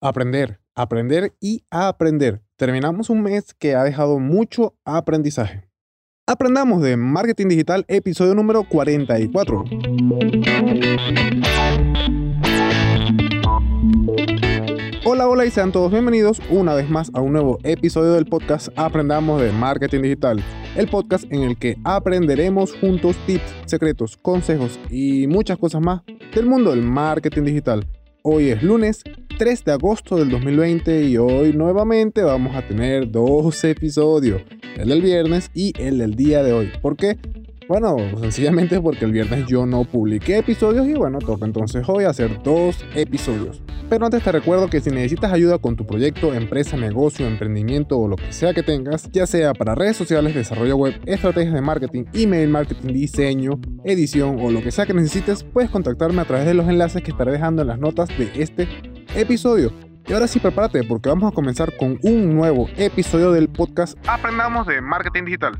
Aprender, aprender y aprender. Terminamos un mes que ha dejado mucho aprendizaje. Aprendamos de Marketing Digital, episodio número 44. Hola, hola y sean todos bienvenidos una vez más a un nuevo episodio del podcast Aprendamos de Marketing Digital, el podcast en el que aprenderemos juntos tips, secretos, consejos y muchas cosas más del mundo del marketing digital. Hoy es lunes 3 de agosto del 2020 y hoy nuevamente vamos a tener dos episodios, el del viernes y el del día de hoy. ¿Por qué? Bueno, sencillamente porque el viernes yo no publiqué episodios y bueno, toca entonces hoy hacer dos episodios. Pero antes te recuerdo que si necesitas ayuda con tu proyecto, empresa, negocio, emprendimiento o lo que sea que tengas, ya sea para redes sociales, desarrollo web, estrategias de marketing, email marketing, diseño, edición o lo que sea que necesites, puedes contactarme a través de los enlaces que estaré dejando en las notas de este episodio. Y ahora sí, prepárate porque vamos a comenzar con un nuevo episodio del podcast Aprendamos de Marketing Digital.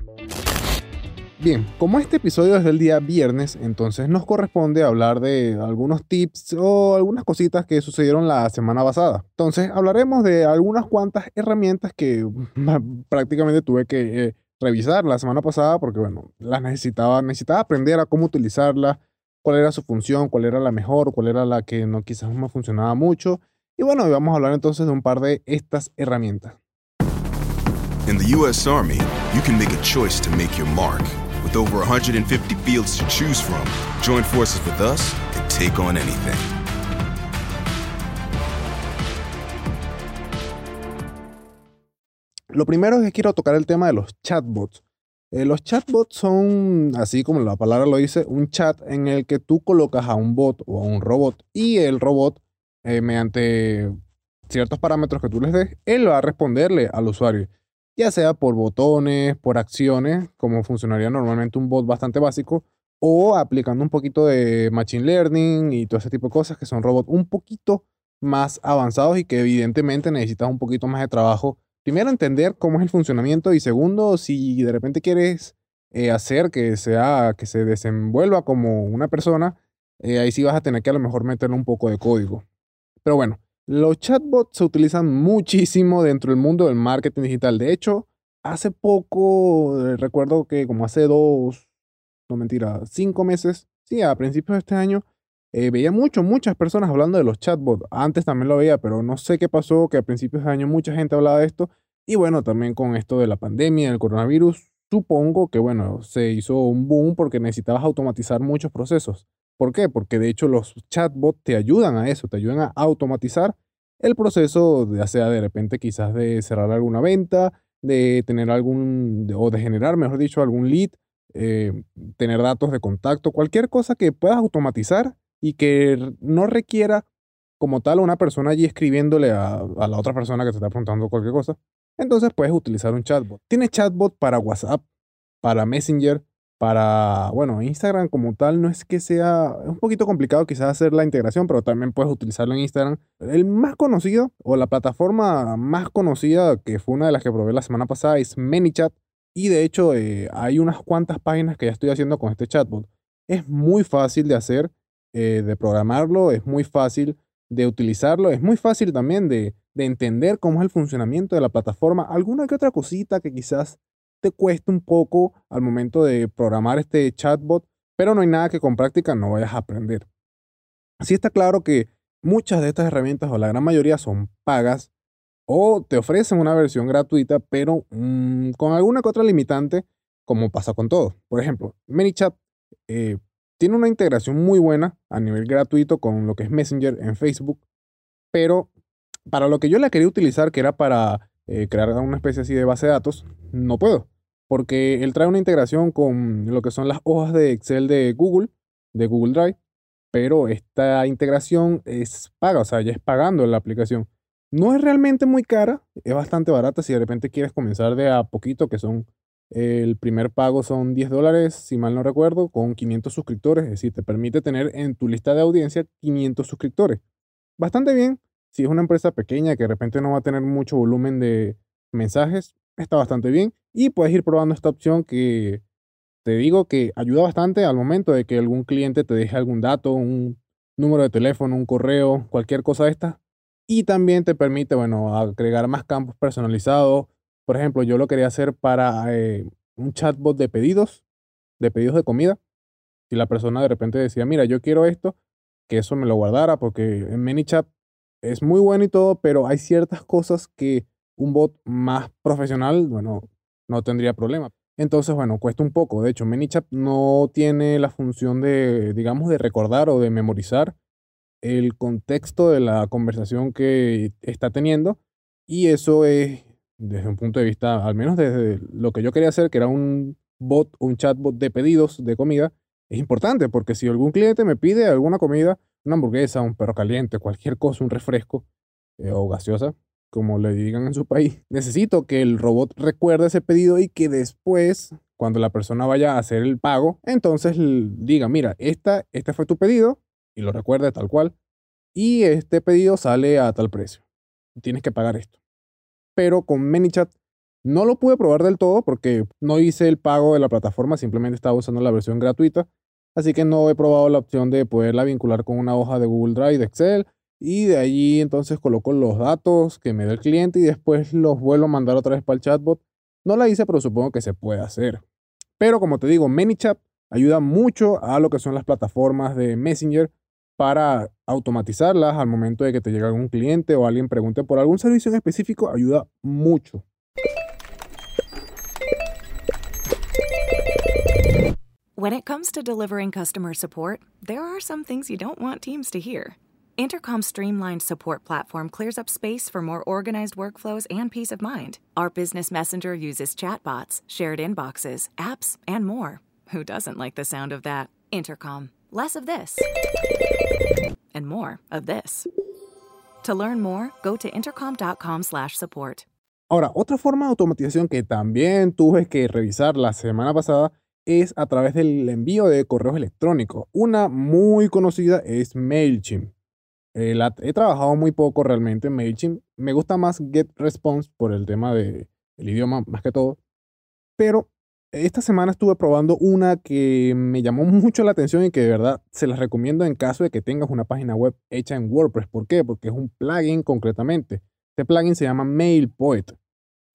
Bien, como este episodio es del día viernes, entonces nos corresponde hablar de algunos tips o algunas cositas que sucedieron la semana pasada. Entonces hablaremos de algunas cuantas herramientas que prácticamente tuve que eh, revisar la semana pasada porque, bueno, las necesitaba, necesitaba aprender a cómo utilizarlas, cuál era su función, cuál era la mejor, cuál era la que no quizás no funcionaba mucho. Y bueno, vamos a hablar entonces de un par de estas herramientas. In the US Army, you can make a choice to make your mark. With over 150 fields to choose from, join forces with us and take on anything. Lo primero es que quiero tocar el tema de los chatbots. Eh, los chatbots son, así como la palabra lo dice, un chat en el que tú colocas a un bot o a un robot y el robot, eh, mediante ciertos parámetros que tú les des, él va a responderle al usuario ya sea por botones, por acciones, como funcionaría normalmente un bot bastante básico, o aplicando un poquito de Machine Learning y todo ese tipo de cosas que son robots un poquito más avanzados y que evidentemente necesitas un poquito más de trabajo. Primero, entender cómo es el funcionamiento y segundo, si de repente quieres eh, hacer que, sea, que se desenvuelva como una persona, eh, ahí sí vas a tener que a lo mejor meterle un poco de código. Pero bueno, los chatbots se utilizan muchísimo dentro del mundo del marketing digital. De hecho, hace poco, eh, recuerdo que como hace dos, no mentira, cinco meses, sí, a principios de este año, eh, veía mucho, muchas personas hablando de los chatbots. Antes también lo veía, pero no sé qué pasó, que a principios de año mucha gente hablaba de esto. Y bueno, también con esto de la pandemia, del coronavirus, supongo que bueno, se hizo un boom porque necesitabas automatizar muchos procesos. ¿Por qué? Porque de hecho los chatbots te ayudan a eso, te ayudan a automatizar el proceso, ya sea de repente quizás de cerrar alguna venta, de tener algún, o de generar, mejor dicho, algún lead, eh, tener datos de contacto, cualquier cosa que puedas automatizar y que no requiera como tal una persona allí escribiéndole a, a la otra persona que te está preguntando cualquier cosa. Entonces puedes utilizar un chatbot. Tiene chatbot para WhatsApp, para Messenger, para, bueno, Instagram como tal no es que sea, es un poquito complicado quizás hacer la integración, pero también puedes utilizarlo en Instagram. El más conocido o la plataforma más conocida que fue una de las que probé la semana pasada es ManyChat y de hecho eh, hay unas cuantas páginas que ya estoy haciendo con este chatbot. Es muy fácil de hacer, eh, de programarlo, es muy fácil de utilizarlo, es muy fácil también de, de entender cómo es el funcionamiento de la plataforma. Alguna que otra cosita que quizás te cuesta un poco al momento de programar este chatbot, pero no hay nada que con práctica no vayas a aprender. Así está claro que muchas de estas herramientas o la gran mayoría son pagas o te ofrecen una versión gratuita, pero mm, con alguna que otra limitante, como pasa con todo. Por ejemplo, ManyChat eh, tiene una integración muy buena a nivel gratuito con lo que es Messenger en Facebook, pero para lo que yo la quería utilizar, que era para eh, crear una especie así de base de datos, no puedo. Porque él trae una integración con lo que son las hojas de Excel de Google, de Google Drive, pero esta integración es paga, o sea, ya es pagando la aplicación. No es realmente muy cara, es bastante barata si de repente quieres comenzar de a poquito, que son, el primer pago son 10 dólares, si mal no recuerdo, con 500 suscriptores, es decir, te permite tener en tu lista de audiencia 500 suscriptores. Bastante bien, si es una empresa pequeña que de repente no va a tener mucho volumen de mensajes, está bastante bien. Y puedes ir probando esta opción que te digo que ayuda bastante al momento de que algún cliente te deje algún dato, un número de teléfono, un correo, cualquier cosa esta. Y también te permite, bueno, agregar más campos personalizados. Por ejemplo, yo lo quería hacer para eh, un chatbot de pedidos, de pedidos de comida. Si la persona de repente decía, mira, yo quiero esto, que eso me lo guardara, porque en ManyChat es muy bueno y todo, pero hay ciertas cosas que un bot más profesional, bueno, no tendría problema. Entonces, bueno, cuesta un poco. De hecho, ManyChat no tiene la función de, digamos, de recordar o de memorizar el contexto de la conversación que está teniendo. Y eso es, desde un punto de vista, al menos desde lo que yo quería hacer, que era un bot, un chatbot de pedidos de comida, es importante porque si algún cliente me pide alguna comida, una hamburguesa, un perro caliente, cualquier cosa, un refresco eh, o gaseosa, como le digan en su país, necesito que el robot recuerde ese pedido y que después, cuando la persona vaya a hacer el pago, entonces diga, mira, esta, este fue tu pedido y lo recuerde tal cual, y este pedido sale a tal precio. Tienes que pagar esto. Pero con ManyChat no lo pude probar del todo porque no hice el pago de la plataforma, simplemente estaba usando la versión gratuita. Así que no he probado la opción de poderla vincular con una hoja de Google Drive, de Excel. Y de allí entonces coloco los datos que me da el cliente y después los vuelvo a mandar otra vez para el chatbot. No la hice, pero supongo que se puede hacer. Pero como te digo, ManyChat ayuda mucho a lo que son las plataformas de Messenger para automatizarlas al momento de que te llegue algún cliente o alguien pregunte por algún servicio en específico, ayuda mucho. When it comes to delivering customer support, there are some things you don't want teams to hear. Intercom's streamlined support platform clears up space for more organized workflows and peace of mind. Our business messenger uses chatbots, shared inboxes, apps, and more. Who doesn't like the sound of that? Intercom. Less of this. And more of this. To learn more, go to intercom.com/support. Ahora, otra forma de automatización que también tuve que revisar la semana pasada es a través del envío de correos electrónicos. Una muy conocida es MailChimp. Eh, he trabajado muy poco realmente en MailChimp. Me gusta más GetResponse por el tema del idioma más que todo. Pero esta semana estuve probando una que me llamó mucho la atención y que de verdad se las recomiendo en caso de que tengas una página web hecha en WordPress. ¿Por qué? Porque es un plugin concretamente. Este plugin se llama MailPoet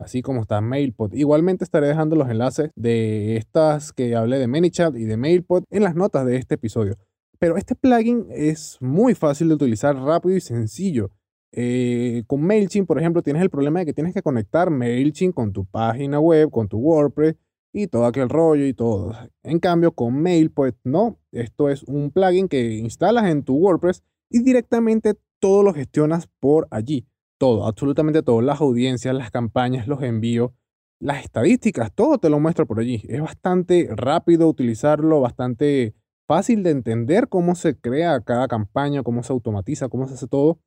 así como está MailPod. Igualmente estaré dejando los enlaces de estas que hablé de ManyChat y de MailPod en las notas de este episodio. Pero este plugin es muy fácil de utilizar, rápido y sencillo. Eh, con MailChimp, por ejemplo, tienes el problema de que tienes que conectar MailChimp con tu página web, con tu WordPress y todo aquel rollo y todo. En cambio, con MailPod no. Esto es un plugin que instalas en tu WordPress y directamente todo lo gestionas por allí todo, absolutamente todo, las audiencias, las campañas, los envíos, las estadísticas, todo te lo muestra por allí. Es bastante rápido utilizarlo, bastante fácil de entender cómo se crea cada campaña, cómo se automatiza, cómo se hace todo.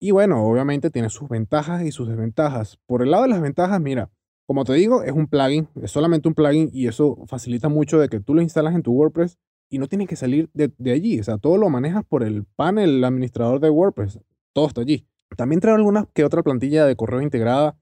Y bueno, obviamente tiene sus ventajas y sus desventajas. Por el lado de las ventajas, mira, como te digo, es un plugin, es solamente un plugin y eso facilita mucho de que tú lo instalas en tu WordPress y no tienes que salir de, de allí. O sea, todo lo manejas por el panel administrador de WordPress. Todo está allí. También traigo alguna que otra plantilla de correo integrada.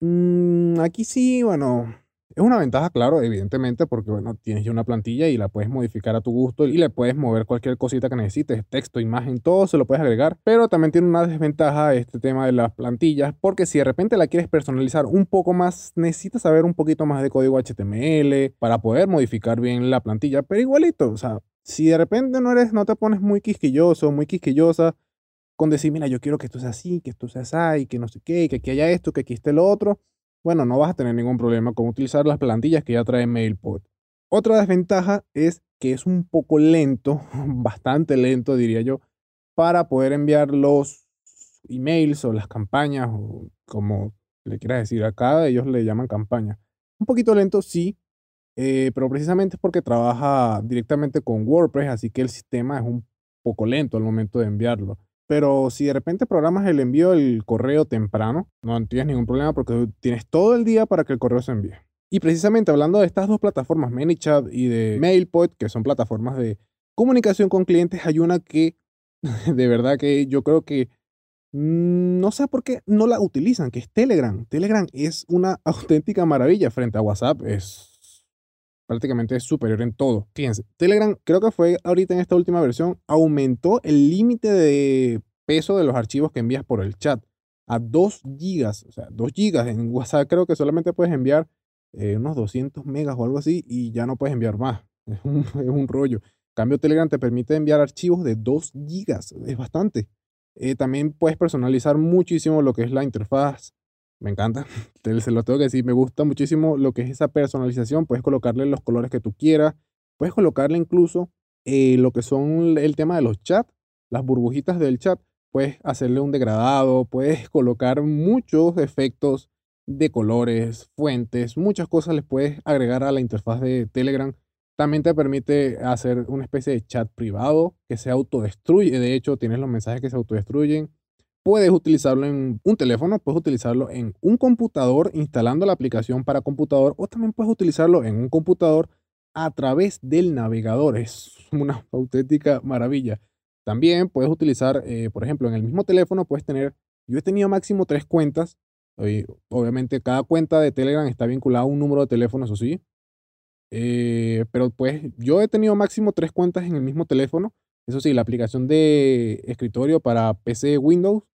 Mm, aquí sí, bueno, es una ventaja, claro, evidentemente, porque bueno, tienes ya una plantilla y la puedes modificar a tu gusto y le puedes mover cualquier cosita que necesites, texto, imagen, todo se lo puedes agregar. Pero también tiene una desventaja este tema de las plantillas, porque si de repente la quieres personalizar un poco más, necesitas saber un poquito más de código HTML para poder modificar bien la plantilla, pero igualito, o sea, si de repente no eres, no te pones muy quisquilloso, muy quisquillosa, con decir, mira, yo quiero que esto sea así, que esto sea así, que no sé qué, que aquí haya esto, que aquí esté lo otro, bueno, no vas a tener ningún problema con utilizar las plantillas que ya trae MailPod. Otra desventaja es que es un poco lento, bastante lento diría yo, para poder enviar los emails o las campañas o como le quieras decir, acá ellos le llaman campaña. Un poquito lento, sí, eh, pero precisamente es porque trabaja directamente con WordPress, así que el sistema es un poco lento al momento de enviarlo. Pero si de repente programas el envío del correo temprano, no tienes ningún problema porque tienes todo el día para que el correo se envíe. Y precisamente hablando de estas dos plataformas, ManyChat y de MailPoint, que son plataformas de comunicación con clientes, hay una que de verdad que yo creo que no sé por qué no la utilizan, que es Telegram. Telegram es una auténtica maravilla frente a WhatsApp. Es prácticamente es superior en todo. Fíjense, Telegram creo que fue ahorita en esta última versión, aumentó el límite de peso de los archivos que envías por el chat a 2 gigas, o sea, 2 gigas. En WhatsApp creo que solamente puedes enviar eh, unos 200 megas o algo así y ya no puedes enviar más. Es un, rollo. Cambio Telegram te permite enviar archivos de 2 gigas, es bastante. Eh, también puedes personalizar muchísimo lo que es la interfaz. Me encanta, se lo tengo que decir, me gusta muchísimo lo que es esa personalización. Puedes colocarle los colores que tú quieras. Puedes colocarle incluso eh, lo que son el tema de los chats, las burbujitas del chat. Puedes hacerle un degradado, puedes colocar muchos efectos de colores, fuentes, muchas cosas les puedes agregar a la interfaz de Telegram también te permite hacer una especie de chat privado que se autodestruye. De hecho, tienes los mensajes que se autodestruyen. Puedes utilizarlo en un teléfono, puedes utilizarlo en un computador instalando la aplicación para computador o también puedes utilizarlo en un computador a través del navegador. Es una auténtica maravilla. También puedes utilizar, eh, por ejemplo, en el mismo teléfono puedes tener, yo he tenido máximo tres cuentas. Obviamente cada cuenta de Telegram está vinculada a un número de teléfono, eso sí. Eh, pero pues yo he tenido máximo tres cuentas en el mismo teléfono. Eso sí, la aplicación de escritorio para PC Windows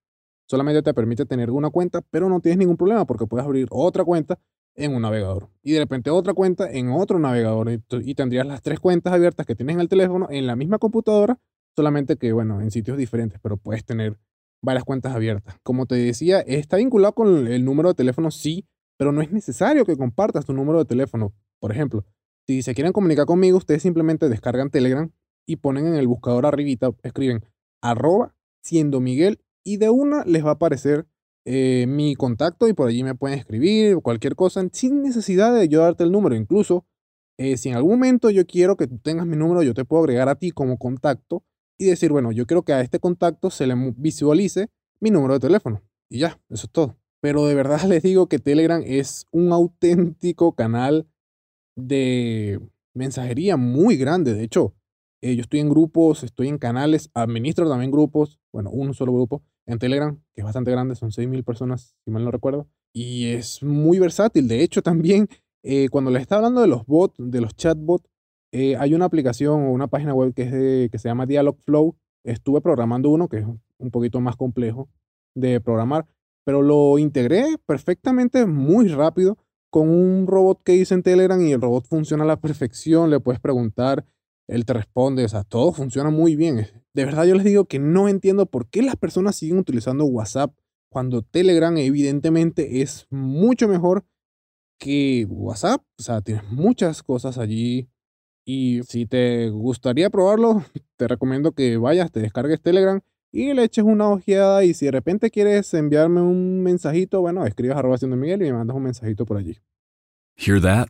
solamente te permite tener una cuenta, pero no tienes ningún problema porque puedes abrir otra cuenta en un navegador y de repente otra cuenta en otro navegador y, tendrías las tres cuentas abiertas que tienes en el teléfono en la misma computadora, solamente que bueno, en sitios diferentes, pero puedes tener varias cuentas abiertas. Como te decía, está vinculado con el número de teléfono, sí, pero no es necesario que compartas tu número de teléfono. Por ejemplo, si se quieren comunicar conmigo, ustedes simplemente descargan Telegram y ponen en el buscador arribita, escriben arroba siendo Miguel y de una les va a aparecer eh, mi contacto y por allí me pueden escribir cualquier cosa sin necesidad de yo darte el número. Incluso eh, si en algún momento yo quiero que tú tengas mi número, yo te puedo agregar a ti como contacto y decir, bueno, yo quiero que a este contacto se le visualice mi número de teléfono. Y ya, eso es todo. Pero de verdad les digo que Telegram es un auténtico canal de mensajería muy grande. De hecho, eh, yo estoy en grupos, estoy en canales, administro también grupos, bueno, un solo grupo en Telegram, que es bastante grande, son 6.000 personas, si mal no recuerdo, y es muy versátil. De hecho, también eh, cuando les está hablando de los bots, de los chatbots, eh, hay una aplicación o una página web que, es que se llama Dialogflow. Estuve programando uno que es un poquito más complejo de programar, pero lo integré perfectamente, muy rápido con un robot que hice en Telegram y el robot funciona a la perfección, le puedes preguntar, él te responde, o sea, todo funciona muy bien. De verdad yo les digo que no entiendo por qué las personas siguen utilizando WhatsApp cuando Telegram evidentemente es mucho mejor que WhatsApp, o sea, tienes muchas cosas allí y si te gustaría probarlo, te recomiendo que vayas, te descargues Telegram y le eches una ojeada y si de repente quieres enviarme un mensajito, bueno, escribas arroba siendo Miguel y me mandas un mensajito por allí. Hear that?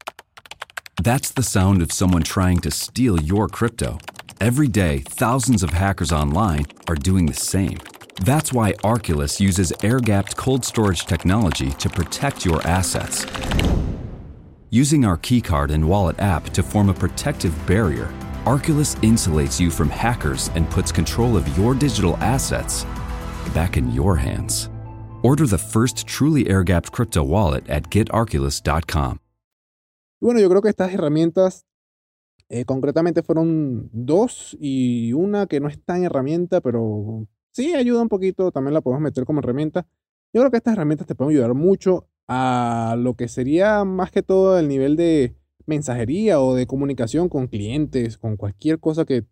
That's the sound of someone trying to steal your crypto. Every day, thousands of hackers online are doing the same. That's why Arculus uses air gapped cold storage technology to protect your assets. Using our keycard and wallet app to form a protective barrier, Arculus insulates you from hackers and puts control of your digital assets back in your hands. Order the first truly air gapped crypto wallet at getarculus.com. Bueno, yo creo que estas herramientas eh, concretamente fueron dos y una que no es tan herramienta, pero sí ayuda un poquito, también la podemos meter como herramienta. Yo creo que estas herramientas te pueden ayudar mucho a lo que sería más que todo el nivel de mensajería o de comunicación con clientes, con cualquier cosa que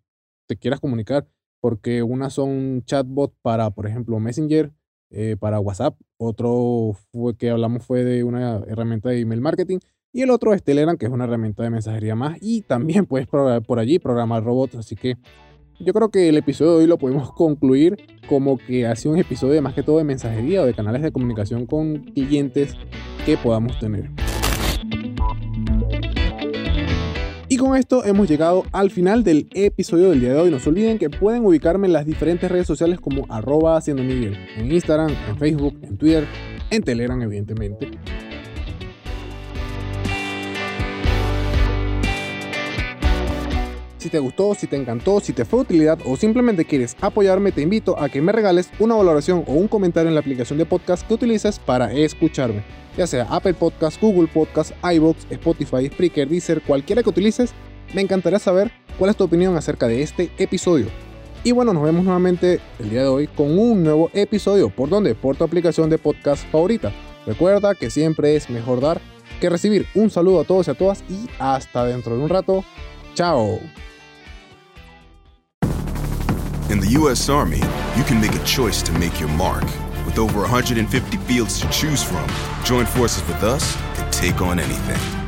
te quieras comunicar, porque unas son chatbot para, por ejemplo, Messenger, eh, para WhatsApp, otro fue que hablamos fue de una herramienta de email marketing y el otro es Telegram, que es una herramienta de mensajería más y también puedes por allí programar robots, así que yo creo que el episodio de hoy lo podemos concluir como que ha sido un episodio más que todo de mensajería o de canales de comunicación con clientes que podamos tener. Y con esto hemos llegado al final del episodio del día de hoy. No se olviden que pueden ubicarme en las diferentes redes sociales como arroba haciendo Miguel. En Instagram, en Facebook, en Twitter, en Telegram evidentemente. Si te gustó, si te encantó, si te fue de utilidad o simplemente quieres apoyarme, te invito a que me regales una valoración o un comentario en la aplicación de podcast que utilices para escucharme ya sea Apple Podcast, Google Podcast, iBox, Spotify, Spreaker, Deezer, cualquiera que utilices, me encantaría saber cuál es tu opinión acerca de este episodio. Y bueno, nos vemos nuevamente el día de hoy con un nuevo episodio. ¿Por dónde? Por tu aplicación de podcast favorita. Recuerda que siempre es mejor dar que recibir. Un saludo a todos y a todas y hasta dentro de un rato. Chao. In the U.S. Army, you can make a choice to make your mark. With over 150 fields to choose from, join forces with us and take on anything.